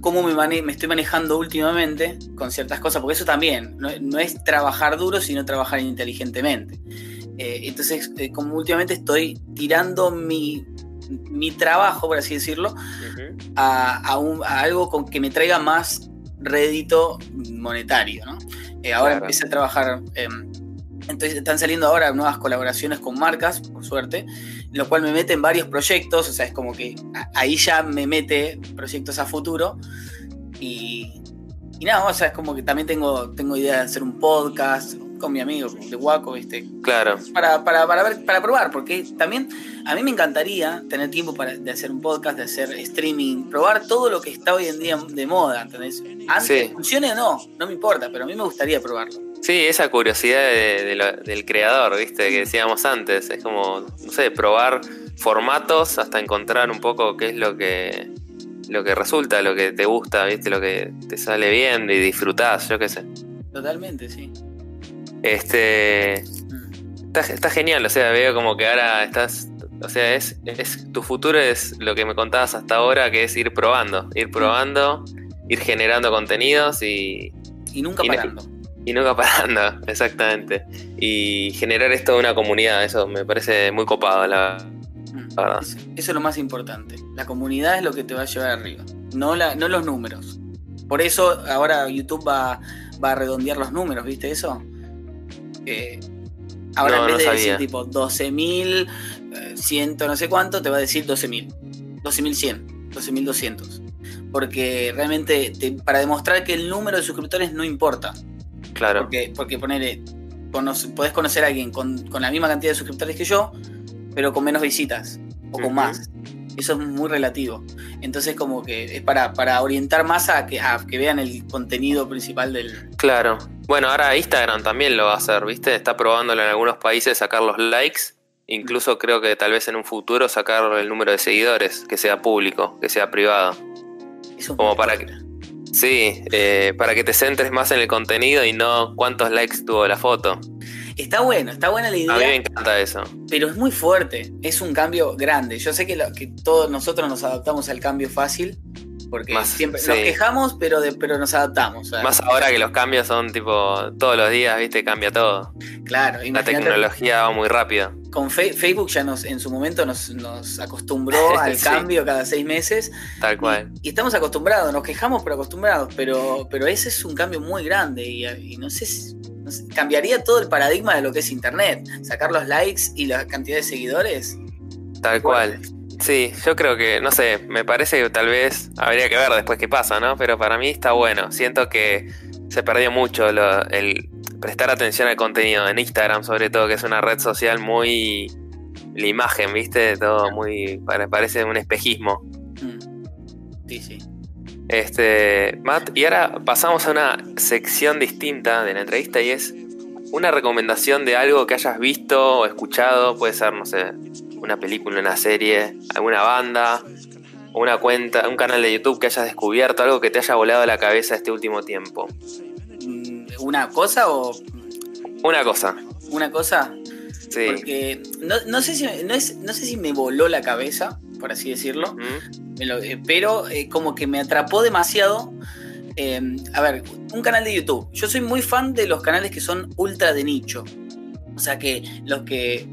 cómo me, me, estoy manejando últimamente con ciertas cosas, porque eso también no, es trabajar duro, sino trabajar inteligentemente. Eh, entonces, eh, como últimamente estoy tirando mi, mi trabajo, por así decirlo, a, algo con que me traiga más rédito monetario. ¿no? Eh, ahora empecé a trabajar, em, entonces están saliendo ahora nuevas colaboraciones con marcas, por suerte, lo cual me mete en varios proyectos, o sea, es como que ahí ya me mete proyectos a futuro y, y nada, o sea, es como que también tengo, tengo idea de hacer un podcast, con mi amigo de Waco, ¿viste? Claro. Para, para, para, ver, para probar, porque también a mí me encantaría tener tiempo para, de hacer un podcast, de hacer streaming, probar todo lo que está hoy en día de moda, ¿entendés? Antes, funcione o no, no me importa, pero a mí me gustaría probarlo. Sí, esa curiosidad del creador, ¿viste? Que decíamos antes, es como, no sé, probar formatos hasta encontrar un poco qué es lo que lo que resulta, lo que te gusta, ¿viste? Lo que te sale bien y disfrutás, yo qué sé. Totalmente, sí. Este. Está, genial, o sea, veo como que ahora estás. O sea, es, es tu futuro es lo que me contabas hasta ahora, que es ir probando, ir probando, ir generando contenidos y. Y nunca parando. Y, nunca parando, exactamente. Y generar esto de una comunidad, eso me parece muy copado, la, mm. verdad. Eso, es lo más importante. La comunidad es lo que te va a llevar arriba, no, la, no los números. Por eso ahora YouTube va, va a redondear los números, ¿viste eso? Ahora No, en vez no de decir tipo 12.000, eh, no sé cuánto, te va a decir 12.000. 12.100, 12.200. Porque realmente te- para demostrar que el número de suscriptores no importa. Claro. Porque, porque ponele, conoce- podés conocer a alguien con, con la misma cantidad de suscriptores que yo, pero con menos visitas o con más. Eso es muy relativo. Entonces como que es para, para orientar más a que, a que vean el contenido principal del... Claro. Bueno, ahora Instagram también lo va a hacer, ¿viste? Está probándolo en algunos países sacar los likes. Incluso creo que tal vez en un futuro sacar el número de seguidores, que sea público, que sea privado. Eso es Como para fuerte. Sí, eh, para que te centres más en el contenido y no cuántos likes tuvo la foto. Está bueno, está buena la A mí me idea, encanta eso. pero es muy fuerte. Es un cambio grande. Yo sé que, lo- que todos nosotros nos adaptamos al cambio fácil, porque Más, siempre sí. nos quejamos, pero, de, pero nos adaptamos. Más ahora que los cambios son tipo todos los días, ¿viste? Cambia todo. Claro, La tecnología va muy rápido. con Fe- Facebook ya nos, en su momento nos, nos acostumbró al Sí. cambio cada seis meses Tal cual. y, y estamos acostumbrados, nos quejamos pero acostumbrados, pero, pero ese es un cambio muy grande y, y no sé si cambiaría todo el paradigma de lo que es Internet, sacar los likes y la cantidad de seguidores. Tal cual. Sí, yo creo que, no sé, me parece que tal vez habría que ver después qué pasa, ¿no? Pero para mí está bueno. Siento que se perdió mucho lo- el prestar atención al contenido en Instagram, sobre todo, que es una red social muy. La imagen, ¿viste? Todo muy. pare- Parece un espejismo. Mm. Sí, sí. Este, Matt, y ahora pasamos a una sección distinta de la entrevista y es una recomendación de algo que hayas visto o escuchado, puede ser, no sé, una película, una serie, alguna banda, una cuenta, un canal de YouTube que hayas descubierto, algo que te haya volado la cabeza este último tiempo. Mm, ¿Una cosa o Una cosa, una cosa? sí. Porque no, no sé si, no, es, no sé si me voló la cabeza, por así decirlo. ¿Mm? Eh, pero eh, como que me atrapó demasiado. Eh, a ver, un canal de YouTube. Yo soy muy fan de los canales que son ultra de nicho. O sea que los que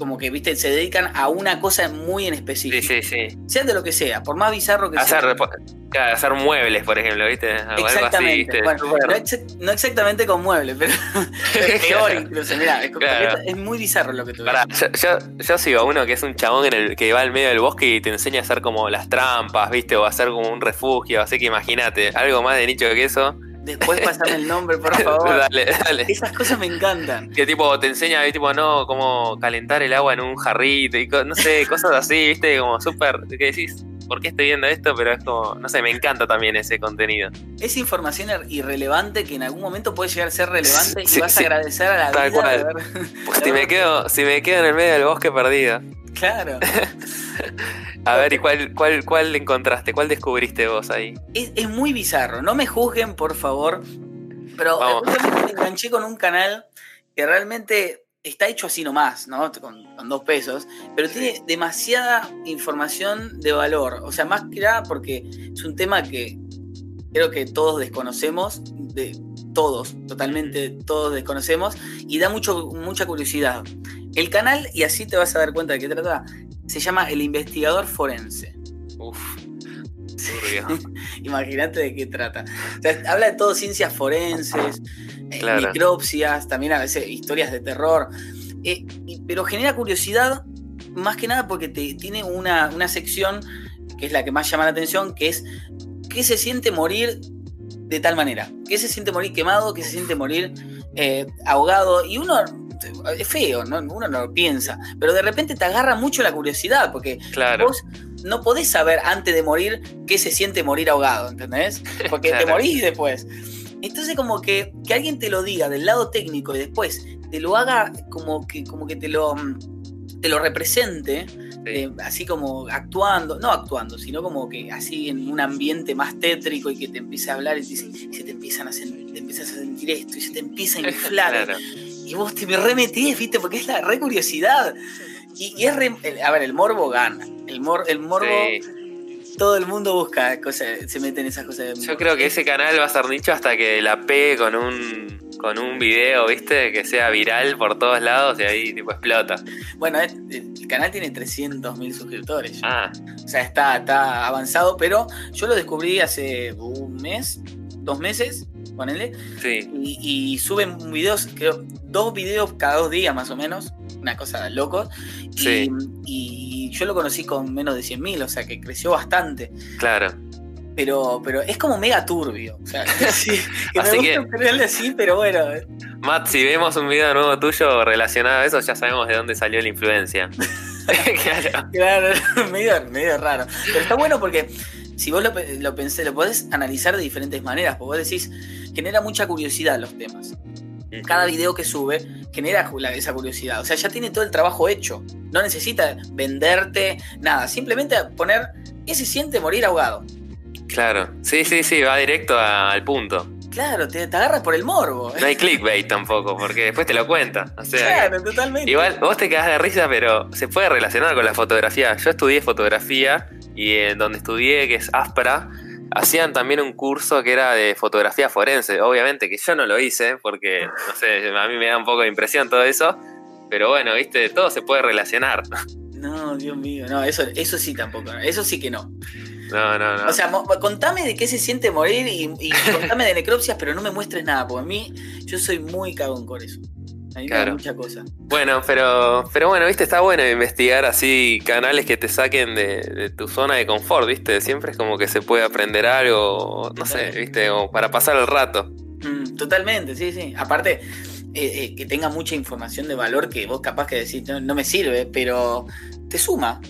como que, viste, se dedican a una cosa muy en Sí, específico. sí, sí. Sean de lo que sea, por más bizarro que Hacer, sea. claro, hacer muebles, por ejemplo, ¿viste? Así, Exactamente. ¿viste? Bueno, no, ex- no exactamente con muebles, pero es peor incluso. Mirá, es, Claro. es muy bizarro lo que tú Pará, yo, yo, yo sigo a uno que es un chabón en el que va al medio del bosque y te enseña a hacer como las trampas, ¿viste? O a hacer como un refugio, así que imagínate, algo más de nicho que eso. Después pasame el nombre, por favor. dale, dale. Esas cosas me encantan. Que tipo te enseña, tipo, no, cómo calentar el agua en un jarrito y no sé, cosas así, ¿viste? Como súper, que decís, ¿por qué estoy viendo esto? Pero es como, no sé, me encanta también ese contenido. Es información ir- irrelevante que en algún momento puede llegar a ser relevante Sí, y vas sí. a agradecer a la Tal vida cual. haber- Pues si me quedo, si me quedo en el medio del bosque perdido. Claro. A ver, ¿y cuál, cuál, cuál encontraste? ¿Cuál descubriste vos ahí? Es, es muy bizarro. No me juzguen, por favor. Pero me enganché con un canal que realmente está hecho así nomás, ¿no? Con, con dos pesos. Pero tiene demasiada información de valor. O sea, más que nada porque es un tema que creo que todos desconocemos. De, todos, totalmente todos desconocemos. Y da mucho, mucha curiosidad. El canal, y así te vas a dar cuenta de qué trata, se llama El Investigador Forense. Uf. Imagínate de qué trata. O sea, habla de todo ciencias forenses, eh, Claro. necropsias, también a veces historias de terror. Eh, y- pero genera curiosidad más que nada porque te, tiene una, una sección que es la que más llama la atención, que es ¿qué se siente morir de tal manera? ¿Qué se siente morir quemado? ¿Qué se siente morir eh, ahogado? Y uno es feo, ¿no? uno no lo piensa, pero de repente te agarra mucho la curiosidad porque Claro. vos no podés saber antes de morir qué se siente morir ahogado, ¿entendés? Porque te morís después. Entonces como que, que alguien te lo diga del lado técnico y después te lo haga como que, como que te lo, te lo represente, eh, así como actuando, no actuando, sino como que así en un ambiente más tétrico y que te empiece a hablar y te, y se te empiezan a sen- te empiezas a sentir esto y se te empieza a inflar Claro. y vos te me remetés, ¿viste? Porque es la re curiosidad. Y, y es re- el- a ver, el morbo gana. El, mor, el morbo, Sí. todo el mundo busca cosas, se mete en esas cosas. de Yo creo que ese canal va a ser nicho hasta que la pegue con un con un video, ¿viste? Que sea viral por todos lados y ahí tipo explota. Bueno, el canal tiene 300.000 suscriptores. Ah, O sea, está, está avanzado, pero yo lo descubrí hace un mes, dos meses, ponele. Sí. Y, y suben videos, creo, dos videos cada dos días más o menos, una cosa de locos. Y, Sí. y yo lo conocí con menos de 100.000, o sea que creció bastante. Claro. Pero, pero es como mega turbio. O sea, sí, que Así me que- gusta ponerle así, pero bueno. Matt, si vemos un video nuevo tuyo relacionado a eso, ya sabemos de dónde salió la influencia. claro. Claro, medio, medio raro. Pero está bueno porque si vos lo, lo pensé, lo podés analizar de diferentes maneras. Porque vos decís, genera mucha curiosidad los temas. Cada video que sube genera esa curiosidad. O sea, ya tiene todo el trabajo hecho. No necesita venderte nada. Simplemente poner qué se siente morir ahogado. Claro. Sí, sí, sí, va directo a- al punto. Claro, te, te agarras por el morbo. No hay clickbait tampoco, porque después te lo cuenta. O sea, que- Claro, totalmente. igual vos te quedás de risa, pero se puede relacionar con la fotografía. Yo estudié fotografía y en donde estudié, que es Aspra, hacían también un curso que era de fotografía forense. Obviamente que yo no lo hice, porque, no sé, a mí me da un poco de impresión todo eso. Pero bueno, viste, todo se puede relacionar. No, Dios mío, no, eso, eso sí tampoco. Eso sí que no. No, no, no. O sea, contame de qué se siente morir y, y contame de necropsias, pero no me muestres nada, porque a mí yo soy muy cagón con eso. A mí me da mucha cosa. Bueno, pero, pero bueno, viste, está bueno investigar así canales que te saquen de, de tu zona de confort, viste. Siempre es como que se puede aprender algo, no sé, viste, o para pasar el rato. Mm, totalmente, sí, sí. Aparte, eh, eh, que tenga mucha información de valor que vos capaz que decís, no, no me sirve, pero te suma.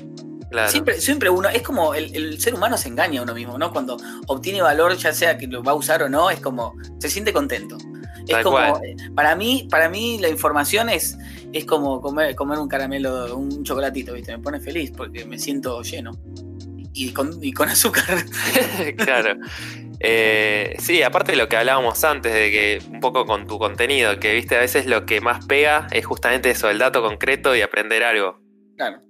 Claro. Siempre, siempre uno, es como el, el ser humano se engaña a uno mismo, ¿no? Cuando obtiene valor, ya sea que lo va a usar o no, es como, se siente contento. Es Tal como, cual. eh, para mí, para mí la información es, es como comer, comer un caramelo, un chocolatito, ¿viste? Me pone feliz porque me siento lleno. Y con, y con azúcar. claro. Eh, sí, aparte de lo que hablábamos antes, de que un poco con tu contenido, que viste, a veces lo que más pega es justamente eso, el dato concreto y aprender algo. Claro.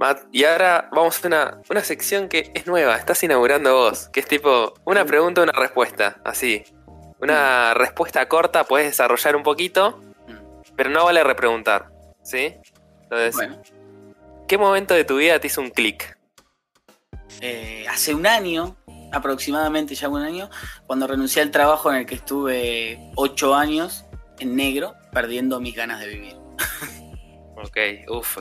Matt, y ahora vamos a una, una sección que es nueva, estás inaugurando vos, que es tipo una pregunta, una respuesta, así. Una respuesta corta, puedes desarrollar un poquito, pero no vale repreguntar, ¿sí? Entonces, Bueno, ¿qué momento de tu vida te hizo un clic? eh, hace un año, aproximadamente ya un año, cuando renuncié al trabajo en el que estuve ocho años en negro, perdiendo mis ganas de vivir. Ok, uff.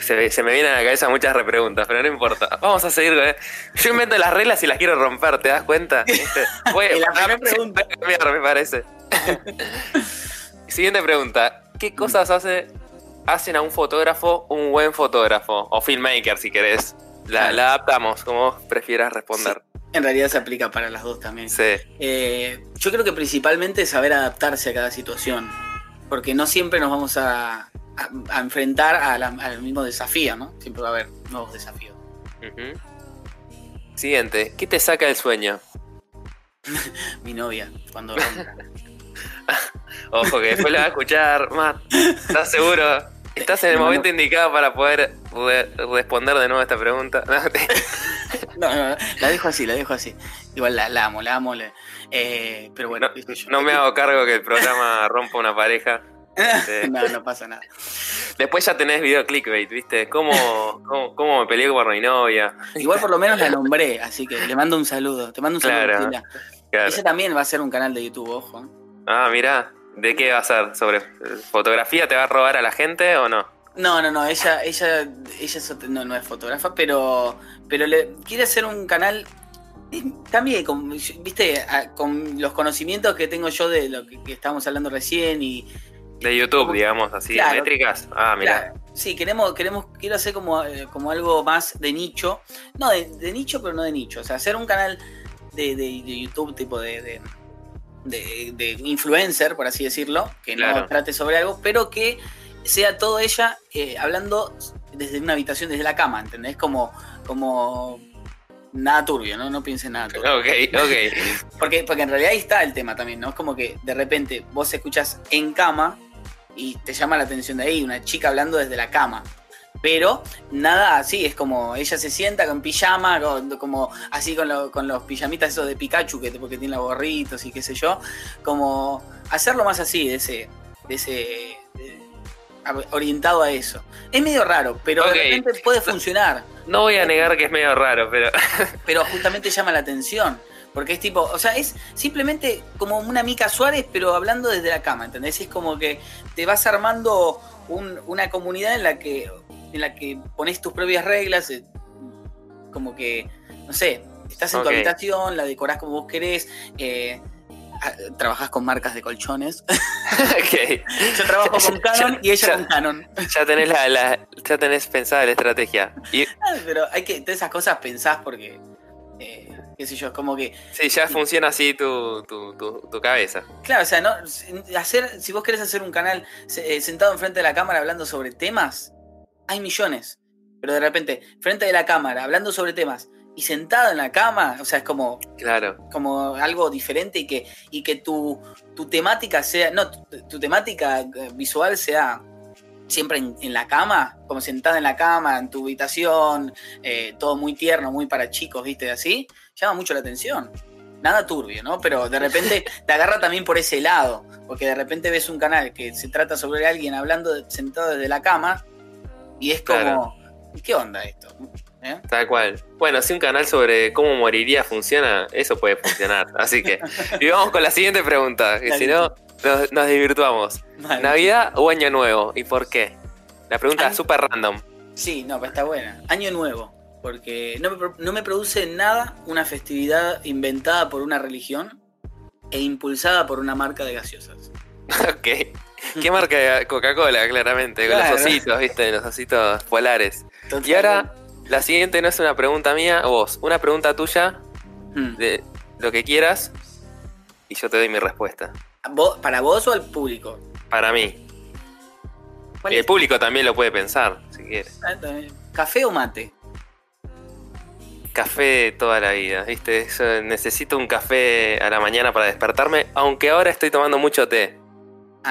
Se, se me vienen a la cabeza muchas repreguntas, pero no importa. Vamos a seguir. ¿eh? Yo invento las reglas y las quiero romper, ¿te das cuenta? ¿Viste? Voy, la primera pregunta. cambiar, me parece. Siguiente pregunta. ¿Qué cosas hace, hacen a un fotógrafo un buen fotógrafo? O filmmaker, si querés. La, adaptamos, como vos prefieras responder. En realidad se aplica para las dos también. Sí. Eh, yo creo que principalmente saber adaptarse a cada situación, porque no siempre nos vamos a, a- a enfrentar a la- al mismo desafío, ¿no? Siempre va a haber nuevos desafíos. Siguiente. ¿Qué te saca el sueño? Mi novia, cuando. Ojo que después lo va a escuchar, Matt. ¿Estás seguro? Estás en el No, no. momento indicado para poder re- responder de nuevo a esta pregunta. No, te- No, no, la dejo así, la dejo así. Igual la, la amo, la amo. le- eh, pero bueno, No, yo. no me hago cargo que el programa rompa una pareja. No, no pasa nada. Después ya tenés video clickbait, ¿viste? ¿Cómo, cómo, cómo me peleé con mi novia? Igual por lo menos la nombré, así que le mando un saludo. Te mando un saludo. Claro. Ella también va a ser un canal de YouTube, ojo. Ah, mirá. ¿De qué va a ser? ¿Sobre fotografía? ¿Te va a robar a la gente o no? No, no, no, ella, ella, ella no, no es fotógrafa, pero, pero le quiere hacer un canal eh, también, con, viste, a- con los conocimientos que tengo yo de lo que, que estábamos hablando recién y De YouTube, digamos, así, Claro. métricas. Ah. Claro, sí, queremos, queremos, quiero hacer como, eh, como algo más de nicho. No, de, de nicho, pero no de nicho. O sea, hacer un canal de, de- de YouTube tipo de, de, influencer, por así decirlo, que no trate sobre algo, pero que sea todo ella eh, hablando desde una habitación, desde la cama, ¿entendés? Como, como nada turbio, ¿no? No piensen nada turbio. Ok, ok. Porque, porque en realidad ahí está el tema también, ¿no? Es como que de repente vos escuchas en cama y te llama la atención de ahí, una chica hablando desde la cama. Pero nada así, es como ella se sienta con pijama, con- como así con, lo- con los pijamitas esos de Pikachu, que porque tiene los gorritos y qué sé yo. Como hacerlo más así, de ese. de ese. de, orientado a eso. Es medio raro, pero de repente puede funcionar. No voy a negar que es medio raro, pero. pero justamente llama la atención. Porque es tipo, o sea, es simplemente como una Mica Suárez, pero hablando desde la cama, ¿entendés? Es como que te vas armando una comunidad en la que en la que pones tus propias reglas, eh, como que, no sé, estás en tu habitación, la decorás como vos querés, eh, trabajas con marcas de colchones. Yo trabajo con Canon y ella con Canon. Ya tenés, la, ya tenés pensada la estrategia. Pero hay que, todas esas cosas pensás porque, eh, qué sé yo, como que... Sí, ya funciona así tu, tu, tu, cabeza. Claro, o sea, no, hacer, si vos querés hacer un canal eh, sentado enfrente de la cámara hablando sobre temas, hay millones. Pero de repente, frente de la cámara, hablando sobre temas, y sentado en la cama, o sea, es como, claro. como algo diferente y que, y que tu, tu temática sea, no, tu, temática eh, visual sea siempre en, la cama, como sentada en la cama, en tu habitación, eh, todo muy tierno, muy para chicos, viste, así, llama mucho la atención. Nada turbio, ¿no? Pero de repente te agarra también por ese lado, porque de repente ves un canal que se trata sobre alguien hablando sentado desde la cama y es como, ¿qué onda esto? ¿Eh? Tal cual. Bueno, si un canal sobre cómo moriría funciona, eso puede funcionar. Así que, y vamos con la siguiente pregunta, que si no, nos, nos desvirtuamos. ¿Navidad o Año Nuevo? ¿Y por qué? La pregunta es súper random. Sí, no, pero está buena. Año Nuevo, porque no me, no me produce nada una festividad inventada por una religión e impulsada por una marca de gaseosas. ok. ¿Qué marca? Coca-Cola, claramente, con los ositos, ¿viste? Los ositos polares. Y ahora, la siguiente no es una pregunta mía, vos, una pregunta tuya hmm. de lo que quieras y yo te doy mi respuesta. ¿Para vos o al público? Para mí. El público también lo puede pensar, si quiere. Ah, ¿Café o mate? Café toda la vida, ¿viste? necesito un café a la mañana para despertarme, aunque ahora estoy tomando mucho té.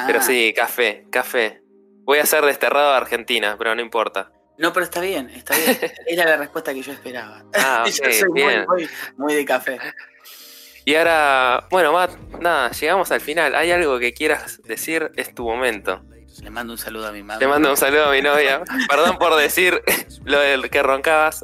Pero ah. sí, café, café. Voy a ser desterrado a Argentina, pero no importa. No, pero está bien, está bien. Era la respuesta que yo esperaba. Ah, yo soy bien. Muy, de café. Y ahora, bueno, Matt, nada, llegamos al final. ¿Hay algo que quieras decir? Es tu momento. Le mando un saludo a mi madre. Le mando un saludo a mi novia. Perdón por decir lo del que roncabas.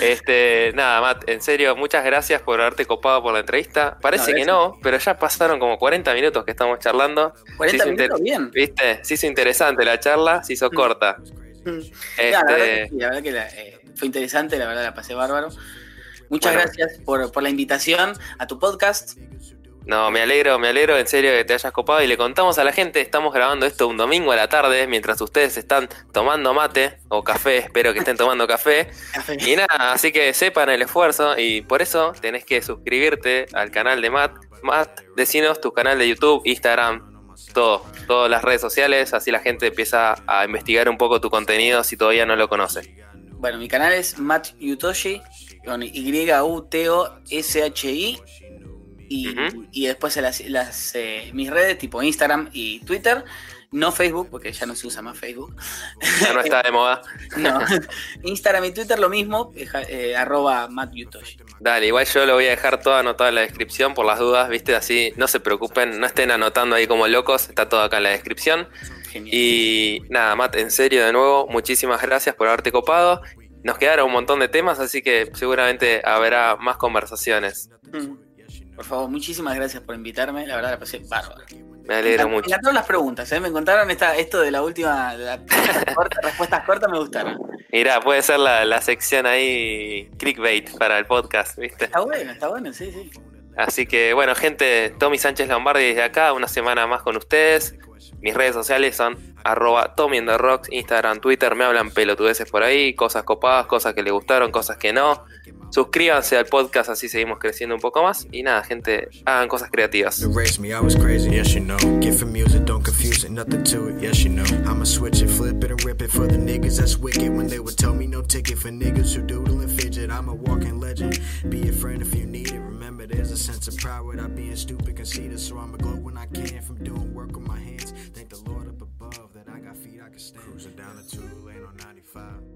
Este, nada, Matt, en serio, muchas gracias por haberte copado por la entrevista. Parece que no, pero ya pasaron como 40 minutos que estamos charlando. 40 minutos, bien. ¿Viste? Se hizo interesante la charla, se hizo mm. corta. Mm. Este... la verdad que, eh, fue interesante, la verdad la pasé bárbaro. Muchas gracias por, por la invitación a tu podcast. No, me alegro, me alegro en serio que te hayas copado y le contamos a la gente, estamos grabando esto un domingo a la tarde mientras ustedes están tomando mate o café, espero que estén tomando café. Y nada, así que sepan el esfuerzo y por eso tenés que suscribirte al canal de Matt. Matt, decinos tu canal de YouTube, Instagram, todo, todas las redes sociales, así la gente empieza a investigar un poco tu contenido si todavía no lo conoce. Bueno, mi canal es Matt Yutoshi, con Y-U-T-O-S-H-I y, después las, eh, mis redes tipo Instagram y Twitter. No Facebook, porque ya no se usa más Facebook. Ya no está de moda. no. Instagram y Twitter lo mismo, eh, arroba Matt Dale, igual yo lo voy a dejar todo anotado en la descripción por las dudas, viste, así no se preocupen, no estén anotando ahí como locos, está todo acá en la descripción. Y nada, Matt, en serio de nuevo, muchísimas gracias por haberte copado. Nos quedaron un montón de temas, así que seguramente habrá más conversaciones. Mm. Por favor, muchísimas gracias por invitarme. La verdad la pasé bárbaro. Me alegro mucho. Me encantaron las preguntas, ¿eh? Me encontraron esta, esto de la última, respuestas cortas me gustaron. Mirá, puede ser la, sección ahí clickbait para el podcast, ¿viste? Está bueno, está bueno, sí, sí. Así que bueno, gente, Tommy Sánchez Lombardi desde acá, una semana más con ustedes. Mis redes sociales son arroba Tommy Rocks, Instagram, Twitter, me hablan pelotudeces por ahí, cosas copadas, cosas que le gustaron, cosas que no. Suscríbanse al podcast, así seguimos creciendo un poco más. Y nada, gente, hagan cosas creativas. Cruising down the two lane on 95. I got money.